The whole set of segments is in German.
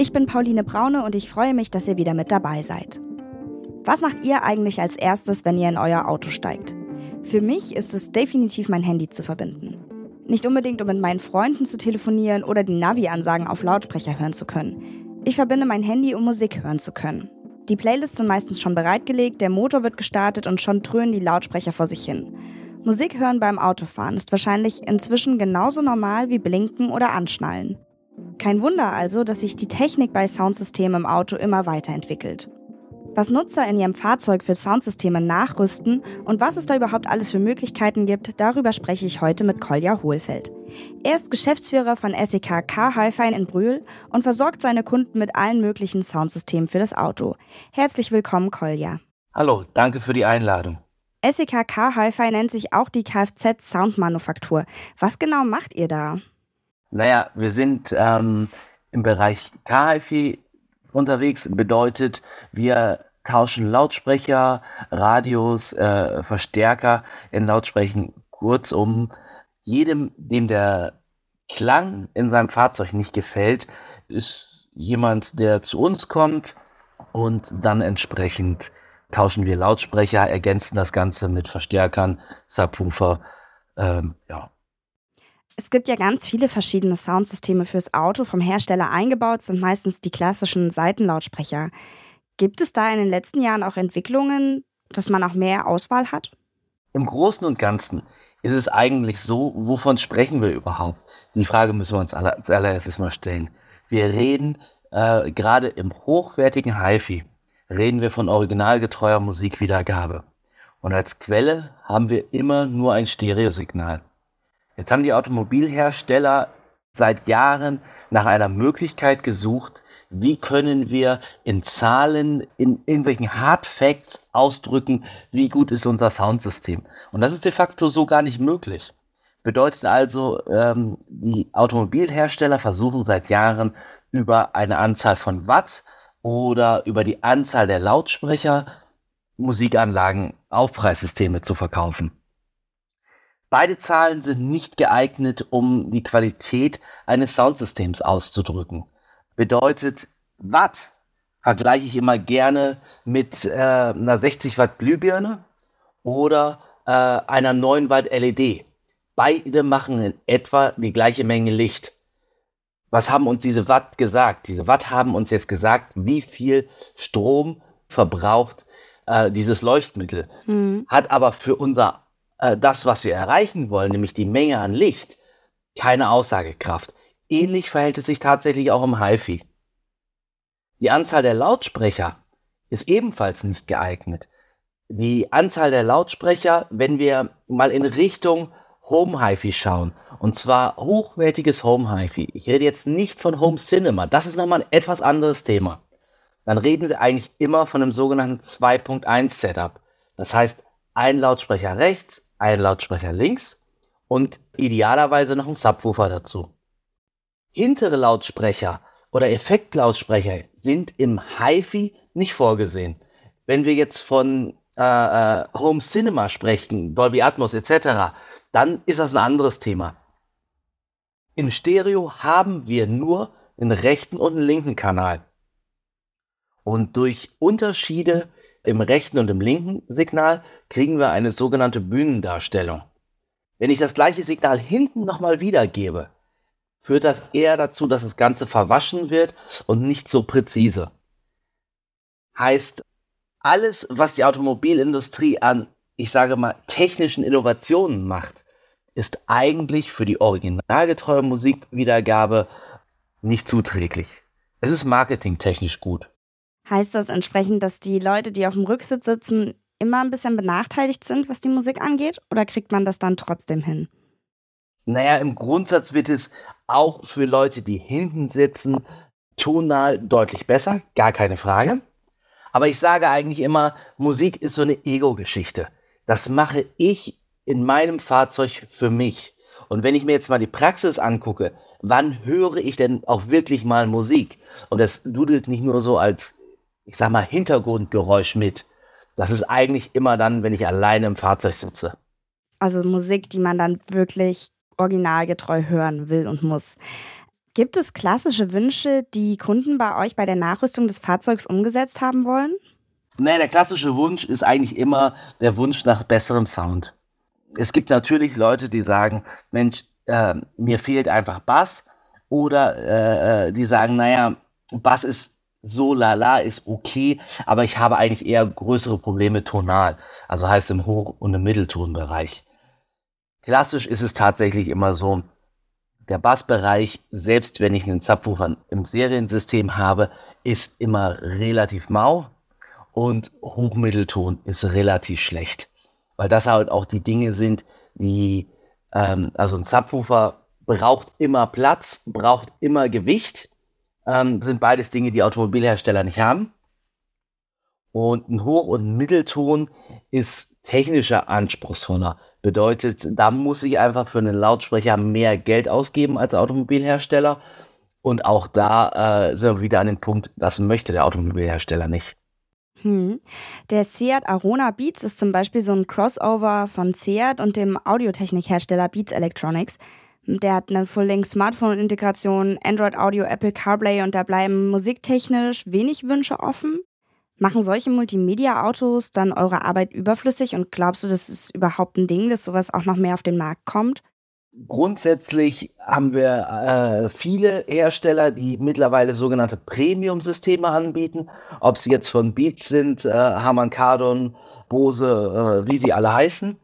Ich bin Pauline Braune und ich freue mich, dass ihr wieder mit dabei seid. Was macht ihr eigentlich als erstes, wenn ihr in euer Auto steigt? Für mich ist es definitiv mein Handy zu verbinden. Nicht unbedingt, um mit meinen Freunden zu telefonieren oder die Navi-Ansagen auf Lautsprecher hören zu können. Ich verbinde mein Handy, um Musik hören zu können. Die Playlists sind meistens schon bereitgelegt, der Motor wird gestartet und schon dröhnen die Lautsprecher vor sich hin. Musik hören beim Autofahren ist wahrscheinlich inzwischen genauso normal wie Blinken oder Anschnallen. Kein Wunder also, dass sich die Technik bei Soundsystemen im Auto immer weiterentwickelt. Was Nutzer in ihrem Fahrzeug für Soundsysteme nachrüsten und was es da überhaupt alles für Möglichkeiten gibt, darüber spreche ich heute mit Kolja Hohlfeld. Er ist Geschäftsführer von SEK Car Hi-Fi in Brühl und versorgt seine Kunden mit allen möglichen Soundsystemen für das Auto. Herzlich willkommen, Kolja. Hallo, danke für die Einladung. SEK Car Hi-Fi nennt sich auch die Kfz Soundmanufaktur. Was genau macht ihr da? Naja, wir sind ähm, im Bereich Hi-Fi unterwegs. Bedeutet, wir tauschen Lautsprecher, Radios, äh, Verstärker in Lautsprechern. Kurzum, jedem, dem der Klang in seinem Fahrzeug nicht gefällt, ist jemand, der zu uns kommt und dann entsprechend tauschen wir Lautsprecher, ergänzen das Ganze mit Verstärkern, Subwoofer, ähm, ja. Es gibt ja ganz viele verschiedene Soundsysteme fürs Auto. Vom Hersteller eingebaut sind meistens die klassischen Seitenlautsprecher. Gibt es da in den letzten Jahren auch Entwicklungen, dass man auch mehr Auswahl hat? Im Großen und Ganzen ist es eigentlich so, wovon sprechen wir überhaupt? Die Frage müssen wir uns aller, als allererstes mal stellen. Wir reden äh, gerade im hochwertigen HiFi reden wir von originalgetreuer Musikwiedergabe. Und als Quelle haben wir immer nur ein Stereosignal. Jetzt haben die Automobilhersteller seit Jahren nach einer Möglichkeit gesucht, wie können wir in Zahlen, in irgendwelchen Hard Facts ausdrücken, wie gut ist unser Soundsystem. Und das ist de facto so gar nicht möglich. Bedeutet also, ähm, die Automobilhersteller versuchen seit Jahren über eine Anzahl von Watt oder über die Anzahl der Lautsprecher Musikanlagen Aufpreissysteme zu verkaufen. Beide Zahlen sind nicht geeignet, um die Qualität eines Soundsystems auszudrücken. Bedeutet, Watt vergleiche ich immer gerne mit äh, einer 60 Watt Glühbirne oder äh, einer 9 Watt LED. Beide machen in etwa die gleiche Menge Licht was haben uns diese Watt gesagt? Diese Watt haben uns jetzt gesagt, wie viel Strom verbraucht äh, dieses Leuchtmittel. Mhm. Hat aber für unser, äh, das, was wir erreichen wollen, nämlich die Menge an Licht, keine Aussagekraft. Ähnlich verhält es sich tatsächlich auch im HiFi. Die Anzahl der Lautsprecher ist ebenfalls nicht geeignet. Die Anzahl der Lautsprecher, wenn wir mal in Richtung Home HiFi schauen, und zwar hochwertiges Home HiFi. Ich rede jetzt nicht von Home Cinema. Das ist nochmal ein etwas anderes Thema. Dann reden wir eigentlich immer von einem sogenannten 2.1 Setup. Das heißt, ein Lautsprecher rechts, ein Lautsprecher links und idealerweise noch ein Subwoofer dazu. Hintere Lautsprecher oder Effektlautsprecher sind im HiFi nicht vorgesehen. Wenn wir jetzt von äh, äh, Home Cinema sprechen, Dolby Atmos etc., dann ist das ein anderes Thema. Im Stereo haben wir nur den rechten und den linken Kanal. Und durch Unterschiede im rechten und im linken Signal kriegen wir eine sogenannte Bühnendarstellung. Wenn ich das gleiche Signal hinten nochmal wiedergebe, führt das eher dazu, dass das Ganze verwaschen wird und nicht so präzise. Heißt, alles, was die Automobilindustrie an, ich sage mal, technischen Innovationen macht, ist eigentlich für die originalgetreue Musikwiedergabe nicht zuträglich. Es ist marketingtechnisch gut. Heißt das entsprechend, dass die Leute, die auf dem Rücksitz sitzen, immer ein bisschen benachteiligt sind, was die Musik angeht? Oder kriegt man das dann trotzdem hin? Naja, im Grundsatz wird es auch für Leute, die hinten sitzen, tonal deutlich besser, gar keine Frage. Aber ich sage eigentlich immer, Musik ist so eine Ego-Geschichte. Das mache ich in meinem Fahrzeug für mich. Und wenn ich mir jetzt mal die Praxis angucke, wann höre ich denn auch wirklich mal Musik? Und das dudelt nicht nur so als, ich sag mal, Hintergrundgeräusch mit. Das ist eigentlich immer dann, wenn ich alleine im Fahrzeug sitze. Also Musik, die man dann wirklich originalgetreu hören will und muss. Gibt es klassische Wünsche, die Kunden bei euch bei der Nachrüstung des Fahrzeugs umgesetzt haben wollen? Naja, der klassische Wunsch ist eigentlich immer der Wunsch nach besserem Sound. Es gibt natürlich Leute, die sagen, Mensch, äh, mir fehlt einfach Bass. Oder äh, äh, die sagen, naja, Bass ist so lala, ist okay, aber ich habe eigentlich eher größere Probleme tonal. Also heißt im Hoch- und im Mitteltonbereich. Klassisch ist es tatsächlich immer so, der Bassbereich, selbst wenn ich einen Subwoofer im Seriensystem habe, ist immer relativ mau und Hochmittelton ist relativ schlecht. Weil das halt auch die Dinge sind, die, ähm, also ein Subwoofer braucht immer Platz, braucht immer Gewicht. Ähm, sind beides Dinge, die Automobilhersteller nicht haben. Und ein Hoch- und Mittelton ist technischer anspruchsvoller. Bedeutet, da muss ich einfach für einen Lautsprecher mehr Geld ausgeben als Automobilhersteller. Und auch da äh, sind wir wieder an dem Punkt, das möchte der Automobilhersteller nicht. Hm. Der Seat Arona Beats ist zum Beispiel so ein Crossover von Seat und dem Audiotechnikhersteller Beats Electronics. Der hat eine Full-Length-Smartphone-Integration, Android Audio, Apple CarPlay und da bleiben musiktechnisch wenig Wünsche offen. Machen solche Multimedia-Autos dann eure Arbeit überflüssig und glaubst du, das ist überhaupt ein Ding, dass sowas auch noch mehr auf den Markt kommt? Grundsätzlich haben wir äh, viele Hersteller, die mittlerweile sogenannte Premium-Systeme anbieten. Ob sie jetzt von Beats sind, äh, Harman Kardon, Bose, äh, wie sie alle heißen.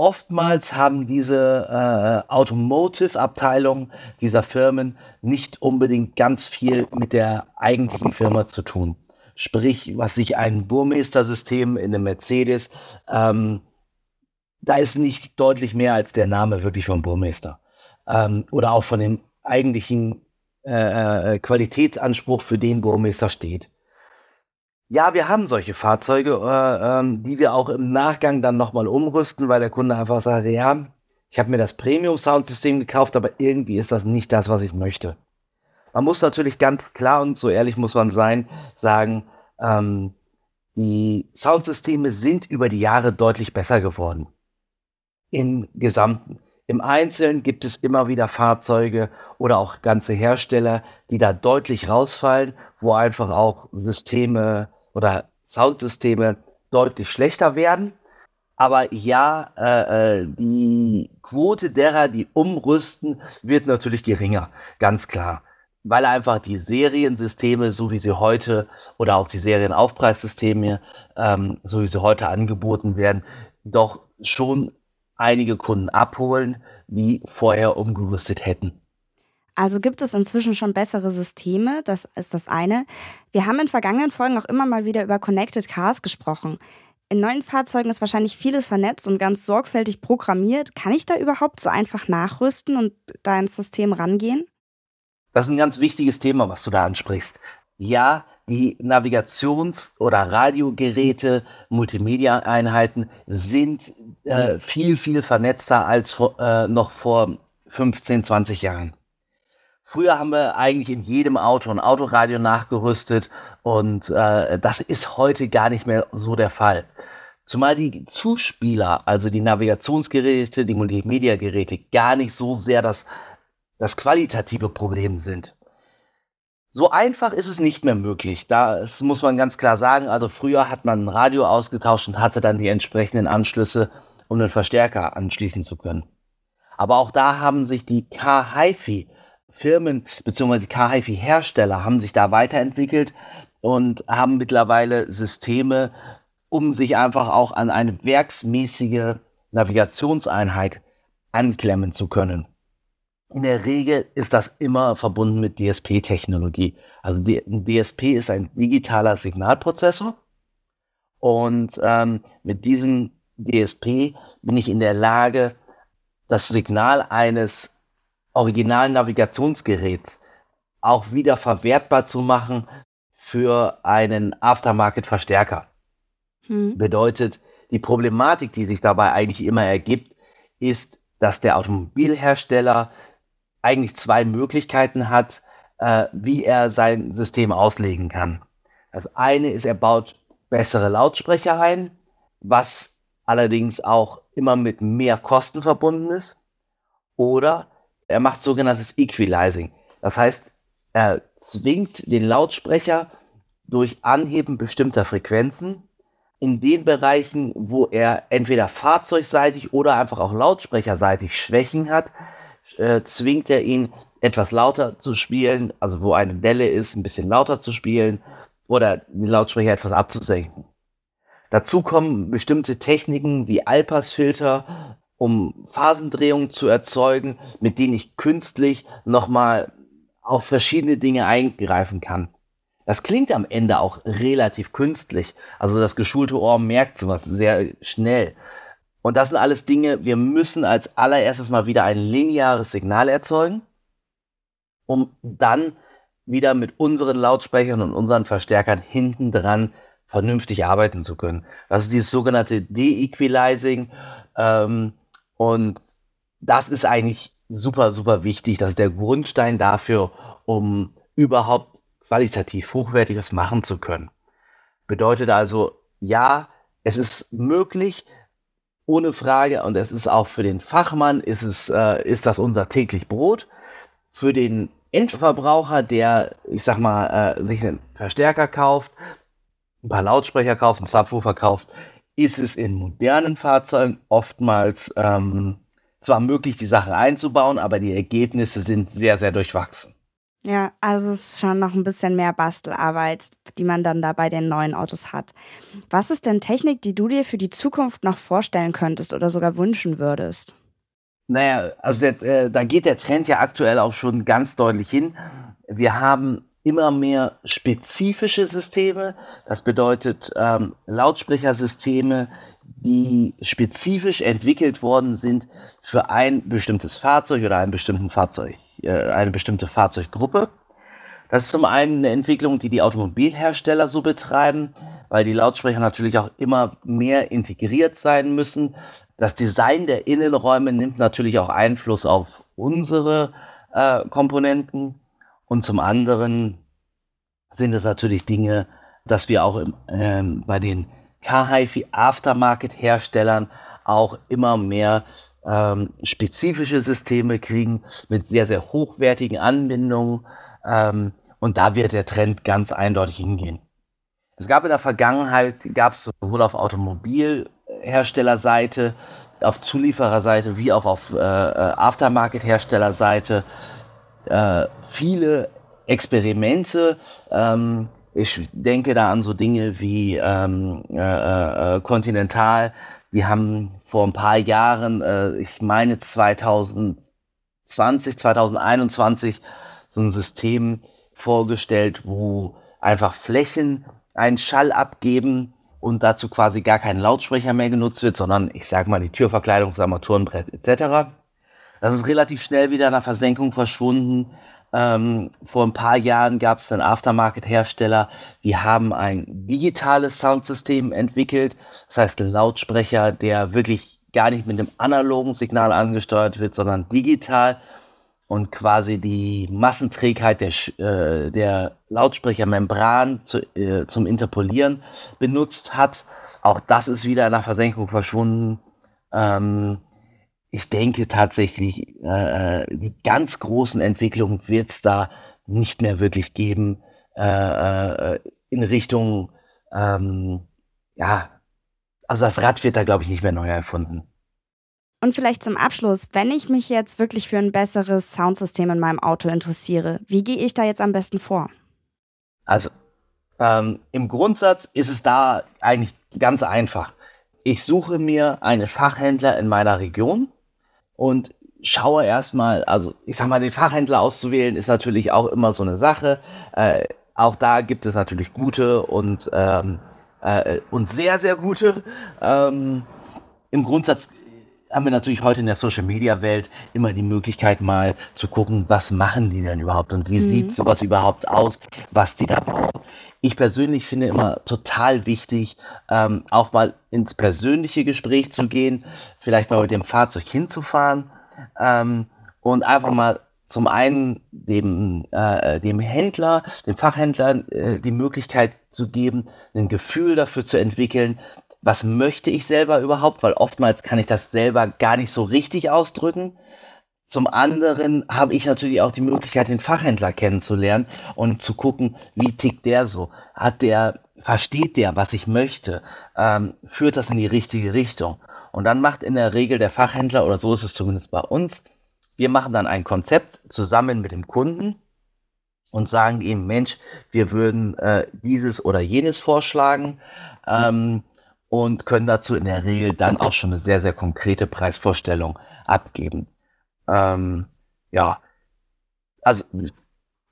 Oftmals haben diese äh, Automotive-Abteilungen dieser Firmen nicht unbedingt ganz viel mit der eigentlichen Firma zu tun. Sprich, was sich ein Burmeister-System in einem Mercedes, ähm, da ist nicht deutlich mehr als der Name wirklich vom Burmeister. Ähm, oder auch von dem eigentlichen äh, äh, Qualitätsanspruch, für den Burmeister steht. Ja, wir haben solche Fahrzeuge, äh, ähm, die wir auch im Nachgang dann nochmal umrüsten, weil der Kunde einfach sagt, ja, ich habe mir das Premium-Soundsystem gekauft, aber irgendwie ist das nicht das, was ich möchte. Man muss natürlich ganz klar und so ehrlich muss man sein, sagen, ähm, die Soundsysteme sind über die Jahre deutlich besser geworden. Im Gesamten. Im Einzelnen gibt es immer wieder Fahrzeuge oder auch ganze Hersteller, die da deutlich rausfallen, wo einfach auch Systeme oder Soundsysteme deutlich schlechter werden. Aber ja, äh, äh die Quote derer, die umrüsten, wird natürlich geringer, ganz klar weil einfach die Seriensysteme, so wie sie heute oder auch die Serienaufpreissysteme, ähm, so wie sie heute angeboten werden, doch schon einige Kunden abholen, die vorher umgerüstet hätten. Also gibt es inzwischen schon bessere Systeme, das ist das eine. Wir haben in vergangenen Folgen auch immer mal wieder über Connected Cars gesprochen. In neuen Fahrzeugen ist wahrscheinlich vieles vernetzt und ganz sorgfältig programmiert. Kann ich da überhaupt so einfach nachrüsten und da ins System rangehen? Das ist ein ganz wichtiges Thema, was du da ansprichst. Ja, die Navigations- oder Radiogeräte, Multimedia-Einheiten sind äh, viel, viel vernetzter als äh, noch vor 15, 20 Jahren. Früher haben wir eigentlich in jedem Auto ein Autoradio nachgerüstet und äh, das ist heute gar nicht mehr so der Fall. Zumal die Zuspieler, also die Navigationsgeräte, die Multimedia-Geräte, gar nicht so sehr das das qualitative Problem sind. So einfach ist es nicht mehr möglich. Das muss man ganz klar sagen. Also früher hat man ein Radio ausgetauscht und hatte dann die entsprechenden Anschlüsse, um einen Verstärker anschließen zu können. Aber auch da haben sich die K-HiFi Firmen bzw. die K-HiFi Hersteller haben sich da weiterentwickelt und haben mittlerweile Systeme, um sich einfach auch an eine werksmäßige Navigationseinheit anklemmen zu können. In der Regel ist das immer verbunden mit DSP-Technologie. Also die, ein DSP ist ein digitaler Signalprozessor und ähm, mit diesem DSP bin ich in der Lage, das Signal eines originalen Navigationsgeräts auch wieder verwertbar zu machen für einen Aftermarket-Verstärker. Hm. Bedeutet, die Problematik, die sich dabei eigentlich immer ergibt, ist, dass der Automobilhersteller eigentlich zwei Möglichkeiten hat, äh, wie er sein System auslegen kann. Das eine ist, er baut bessere Lautsprecher ein, was allerdings auch immer mit mehr Kosten verbunden ist. Oder er macht sogenanntes Equalizing. Das heißt, er zwingt den Lautsprecher durch Anheben bestimmter Frequenzen in den Bereichen, wo er entweder fahrzeugseitig oder einfach auch lautsprecherseitig Schwächen hat, äh, zwingt er ihn etwas lauter zu spielen, also wo eine Delle ist, ein bisschen lauter zu spielen oder den Lautsprecher etwas abzusenken. Dazu kommen bestimmte Techniken wie Alpasfilter, um Phasendrehungen zu erzeugen, mit denen ich künstlich nochmal auf verschiedene Dinge eingreifen kann. Das klingt am Ende auch relativ künstlich. Also das geschulte Ohr merkt sowas sehr schnell. Und das sind alles Dinge, wir müssen als allererstes mal wieder ein lineares Signal erzeugen, um dann wieder mit unseren Lautsprechern und unseren Verstärkern hinten dran vernünftig arbeiten zu können. Das ist dieses sogenannte De-Equalizing. Ähm, und das ist eigentlich super, super wichtig. Das ist der Grundstein dafür, um überhaupt qualitativ hochwertiges machen zu können. Bedeutet also, ja, es ist möglich, ohne Frage, und es ist auch für den Fachmann, ist, es, äh, ist das unser täglich Brot. Für den Endverbraucher, der, ich sag mal, äh, sich einen Verstärker kauft, ein paar Lautsprecher kauft, einen Subwoofer kauft, ist es in modernen Fahrzeugen oftmals ähm, zwar möglich, die Sache einzubauen, aber die Ergebnisse sind sehr, sehr durchwachsen. Ja, also es ist schon noch ein bisschen mehr Bastelarbeit, die man dann da bei den neuen Autos hat. Was ist denn Technik, die du dir für die Zukunft noch vorstellen könntest oder sogar wünschen würdest? Naja, also der, äh, da geht der Trend ja aktuell auch schon ganz deutlich hin. Wir haben immer mehr spezifische Systeme. Das bedeutet ähm, Lautsprechersysteme, die spezifisch entwickelt worden sind für ein bestimmtes Fahrzeug oder einen bestimmten Fahrzeug äh, eine bestimmte Fahrzeuggruppe. Das ist zum einen eine Entwicklung, die die Automobilhersteller so betreiben, weil die Lautsprecher natürlich auch immer mehr integriert sein müssen. Das Design der Innenräume nimmt natürlich auch Einfluss auf unsere äh, Komponenten. Und zum anderen sind es natürlich Dinge, dass wir auch im, ähm, bei den Car-HiFi Aftermarket-Herstellern auch immer mehr ähm, spezifische Systeme kriegen mit sehr, sehr hochwertigen Anbindungen. Ähm, und da wird der Trend ganz eindeutig hingehen. Es gab in der Vergangenheit, gab es sowohl auf Automobilherstellerseite, auf Zuliefererseite wie auch auf äh, äh, Aftermarket-Herstellerseite äh, viele Experimente. Ähm, ich denke da an so Dinge wie ähm, äh, äh, Continental, die haben vor ein paar Jahren, äh, ich meine 2020, 2021, so ein System vorgestellt, wo einfach Flächen einen Schall abgeben und dazu quasi gar kein Lautsprecher mehr genutzt wird, sondern ich sag mal die Türverkleidung, das Armaturenbrett etc. Das ist relativ schnell wieder in der Versenkung verschwunden. Ähm, vor ein paar Jahren gab es einen Aftermarket-Hersteller, die haben ein digitales Soundsystem entwickelt. Das heißt, ein Lautsprecher, der wirklich gar nicht mit dem analogen Signal angesteuert wird, sondern digital und quasi die Massenträgheit der, äh, der Lautsprechermembran zu, äh, zum Interpolieren benutzt hat. Auch das ist wieder in der Versenkung verschwunden. Ähm, ich denke tatsächlich, äh, äh, die ganz großen Entwicklungen wird es da nicht mehr wirklich geben äh, äh, in Richtung, ähm, ja, also das Rad wird da, glaube ich, nicht mehr neu erfunden. Und vielleicht zum Abschluss, wenn ich mich jetzt wirklich für ein besseres Soundsystem in meinem Auto interessiere, wie gehe ich da jetzt am besten vor? Also, ähm, im Grundsatz ist es da eigentlich ganz einfach. Ich suche mir einen Fachhändler in meiner Region, und schaue erstmal, also ich sag mal, den Fachhändler auszuwählen ist natürlich auch immer so eine Sache. Äh, auch da gibt es natürlich gute und, ähm, äh, und sehr, sehr gute. Ähm, Im Grundsatz haben wir natürlich heute in der Social Media Welt immer die Möglichkeit mal zu gucken, was machen die denn überhaupt und wie mhm. sieht sowas überhaupt aus, was die da brauchen. Ich persönlich finde immer total wichtig, ähm, auch mal ins persönliche Gespräch zu gehen, vielleicht mal mit dem Fahrzeug hinzufahren ähm, und einfach mal zum einen dem, äh, dem Händler, dem Fachhändler äh, die Möglichkeit zu geben, ein Gefühl dafür zu entwickeln, was möchte ich selber überhaupt, weil oftmals kann ich das selber gar nicht so richtig ausdrücken. Zum anderen habe ich natürlich auch die Möglichkeit, den Fachhändler kennenzulernen und zu gucken, wie tickt der so? Hat der, versteht der, was ich möchte? Ähm, führt das in die richtige Richtung? Und dann macht in der Regel der Fachhändler, oder so ist es zumindest bei uns, wir machen dann ein Konzept zusammen mit dem Kunden und sagen ihm, Mensch, wir würden äh, dieses oder jenes vorschlagen. Ähm, und können dazu in der Regel dann auch schon eine sehr, sehr konkrete Preisvorstellung abgeben. Ähm, ja, also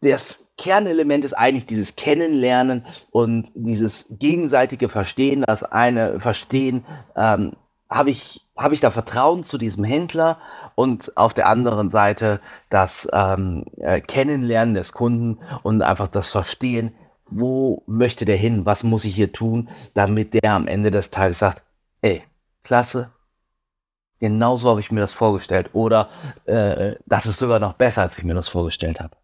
das Kernelement ist eigentlich dieses Kennenlernen und dieses gegenseitige Verstehen, das eine Verstehen, ähm, habe ich, hab ich da Vertrauen zu diesem Händler und auf der anderen Seite das ähm, äh, Kennenlernen des Kunden und einfach das Verstehen, wo möchte der hin, was muss ich hier tun, damit der am Ende des Tages sagt, ey, klasse, genau so habe ich mir das vorgestellt oder äh, das ist sogar noch besser, als ich mir das vorgestellt habe.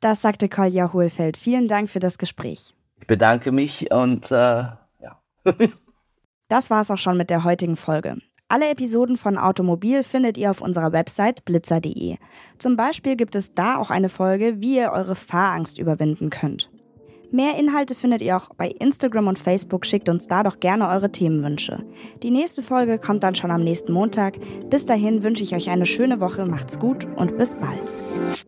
Das sagte Kolja Hohlfeld. Vielen Dank für das Gespräch. Ich bedanke mich und äh, ja. das war es auch schon mit der heutigen Folge. Alle Episoden von Automobil findet ihr auf unserer Website blitzer.de. Zum Beispiel gibt es da auch eine Folge, wie ihr eure Fahrangst überwinden könnt. Mehr Inhalte findet ihr auch bei Instagram und Facebook. Schickt uns da doch gerne eure Themenwünsche. Die nächste Folge kommt dann schon am nächsten Montag. Bis dahin wünsche ich euch eine schöne Woche, macht's gut und bis bald.